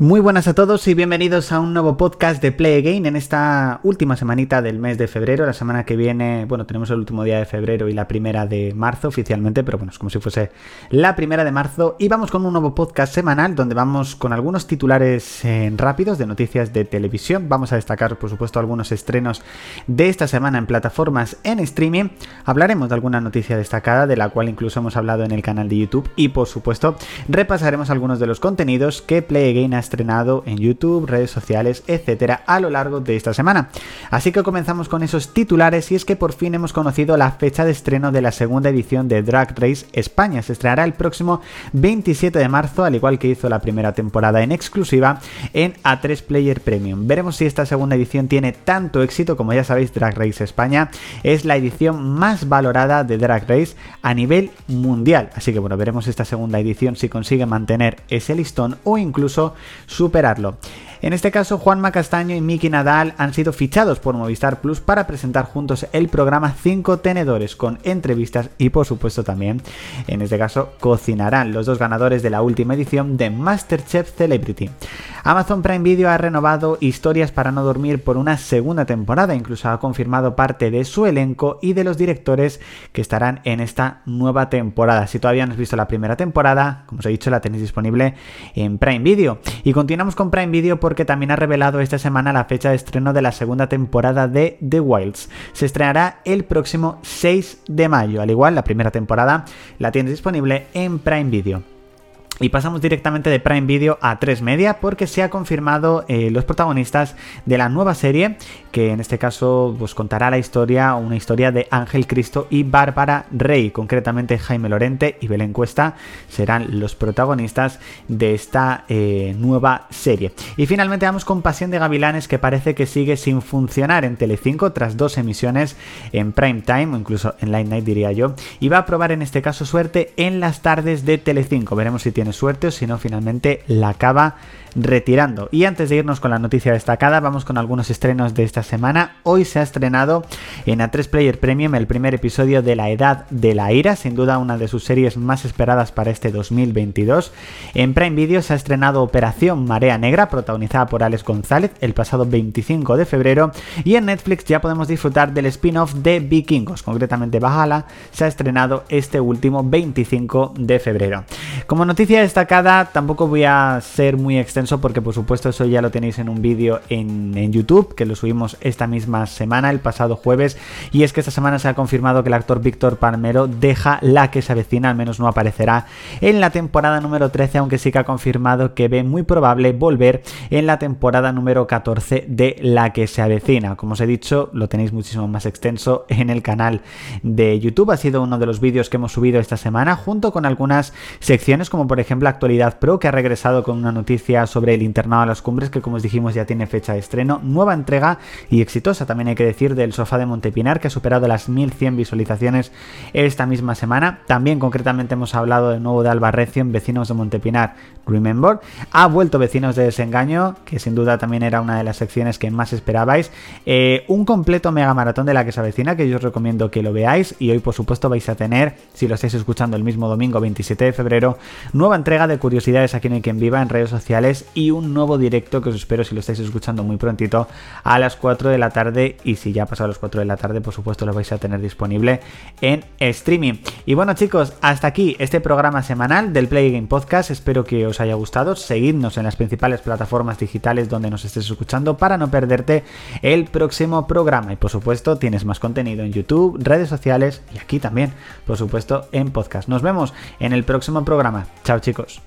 Muy buenas a todos y bienvenidos a un nuevo podcast de Play Again en esta última semanita del mes de febrero. La semana que viene, bueno, tenemos el último día de febrero y la primera de marzo oficialmente, pero bueno, es como si fuese la primera de marzo. Y vamos con un nuevo podcast semanal donde vamos con algunos titulares eh, rápidos de noticias de televisión. Vamos a destacar, por supuesto, algunos estrenos de esta semana en plataformas en streaming. Hablaremos de alguna noticia destacada, de la cual incluso hemos hablado en el canal de YouTube. Y por supuesto, repasaremos algunos de los contenidos que Play Again ha estrenado en YouTube, redes sociales, etcétera, a lo largo de esta semana. Así que comenzamos con esos titulares y es que por fin hemos conocido la fecha de estreno de la segunda edición de Drag Race España. Se estrenará el próximo 27 de marzo, al igual que hizo la primera temporada en exclusiva en A3 Player Premium. Veremos si esta segunda edición tiene tanto éxito como ya sabéis, Drag Race España es la edición más valorada de Drag Race a nivel mundial. Así que bueno, veremos esta segunda edición si consigue mantener ese listón o incluso superarlo. En este caso, Juanma Castaño y Miki Nadal han sido fichados por Movistar Plus para presentar juntos el programa 5 Tenedores con entrevistas y por supuesto también, en este caso, cocinarán los dos ganadores de la última edición de MasterChef Celebrity. Amazon Prime Video ha renovado Historias para no dormir por una segunda temporada, incluso ha confirmado parte de su elenco y de los directores que estarán en esta nueva temporada. Si todavía no has visto la primera temporada, como os he dicho, la tenéis disponible en Prime Video. Y continuamos con Prime Video por que también ha revelado esta semana la fecha de estreno de la segunda temporada de The Wilds. Se estrenará el próximo 6 de mayo, al igual la primera temporada la tienes disponible en Prime Video. Y pasamos directamente de Prime Video a 3 Media porque se ha confirmado eh, los protagonistas de la nueva serie, que en este caso pues, contará la historia, una historia de Ángel Cristo y Bárbara Rey. Concretamente Jaime Lorente y Belén Cuesta serán los protagonistas de esta eh, nueva serie. Y finalmente vamos con Pasión de Gavilanes que parece que sigue sin funcionar en Telecinco tras dos emisiones en Prime Time o incluso en Light Night diría yo. Y va a probar en este caso suerte en las tardes de Telecinco. Veremos si tiene suerte o si no finalmente la acaba retirando. Y antes de irnos con la noticia destacada, vamos con algunos estrenos de esta semana. Hoy se ha estrenado en A3 Player Premium el primer episodio de La Edad de la Ira, sin duda una de sus series más esperadas para este 2022. En Prime Video se ha estrenado Operación Marea Negra, protagonizada por Alex González el pasado 25 de febrero. Y en Netflix ya podemos disfrutar del spin-off de Vikingos, concretamente Bajala, se ha estrenado este último 25 de febrero. Como noticia destacada, tampoco voy a ser muy extenso porque por supuesto eso ya lo tenéis en un vídeo en, YouTube que lo subimos esta misma semana, el pasado jueves, y es que esta semana se ha confirmado que el actor Víctor Palmero deja la que se avecina, al menos no aparecerá en la temporada número 13, aunque sí que ha confirmado que ve muy probable volver en la temporada número 14 de la que se avecina. Como os he dicho, lo tenéis muchísimo más extenso en el canal de YouTube, ha sido uno de los vídeos que hemos subido esta semana, junto con algunas secciones como por ejemplo Actualidad Pro, que ha regresado con una noticia sobre el internado a las cumbres, que como os dijimos ya tiene fecha de estreno. Nueva entrega y exitosa, también hay que decir, del sofá de Montepinar, que ha superado las 1100 visualizaciones esta misma semana. También concretamente hemos hablado de nuevo de Albarrecio en Vecinos de Montepinar, Remember. Ha vuelto Vecinos de Desengaño, que sin duda también era una de las secciones que más esperabais. Eh, un completo mega maratón de la que se avecina, que yo os recomiendo que lo veáis. Y hoy, por supuesto, vais a tener, si lo estáis escuchando el mismo domingo 27 de febrero, nueva entrega de curiosidades aquí en Quien Viva en redes sociales y un nuevo directo que os espero si lo estáis escuchando muy prontito a las 4 de la tarde y si ya ha pasado las 4 de la tarde por supuesto lo vais a tener disponible en streaming. Y bueno chicos, hasta aquí este programa semanal del Play Game Podcast, espero que os haya gustado, seguidnos en las principales plataformas digitales donde nos estés escuchando para no perderte el próximo programa y por supuesto tienes más contenido en YouTube, redes sociales y aquí también por supuesto en podcast. Nos vemos en el próximo programa. Chao chicos.